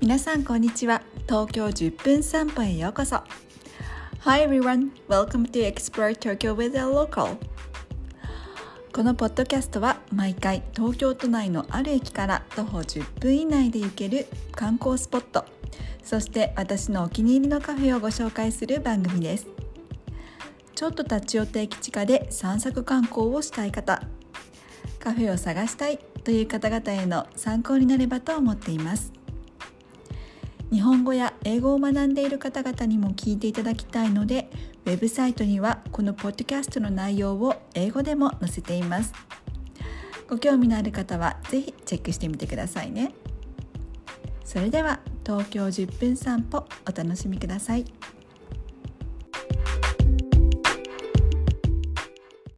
皆さんこんにちは。東京10分散歩へようこそ。Hi everyone, welcome to Explore Tokyo with a local. このポッドキャストは毎回東京都内のある駅から徒歩10分以内で行ける観光スポット。そして私のお気に入りのカフェをご紹介する番組です。ちょっと立ち寄った駅地下で散策観光をしたい方。カフェを探したいという方々への参考になればと思っています。日本語や英語を学んでいる方々にも聞いていただきたいのでウェブサイトにはこのポッドキャストの内容を英語でも載せていますご興味のある方は是非チェックしてみてくださいねそれでは東京10分散歩お楽しみください。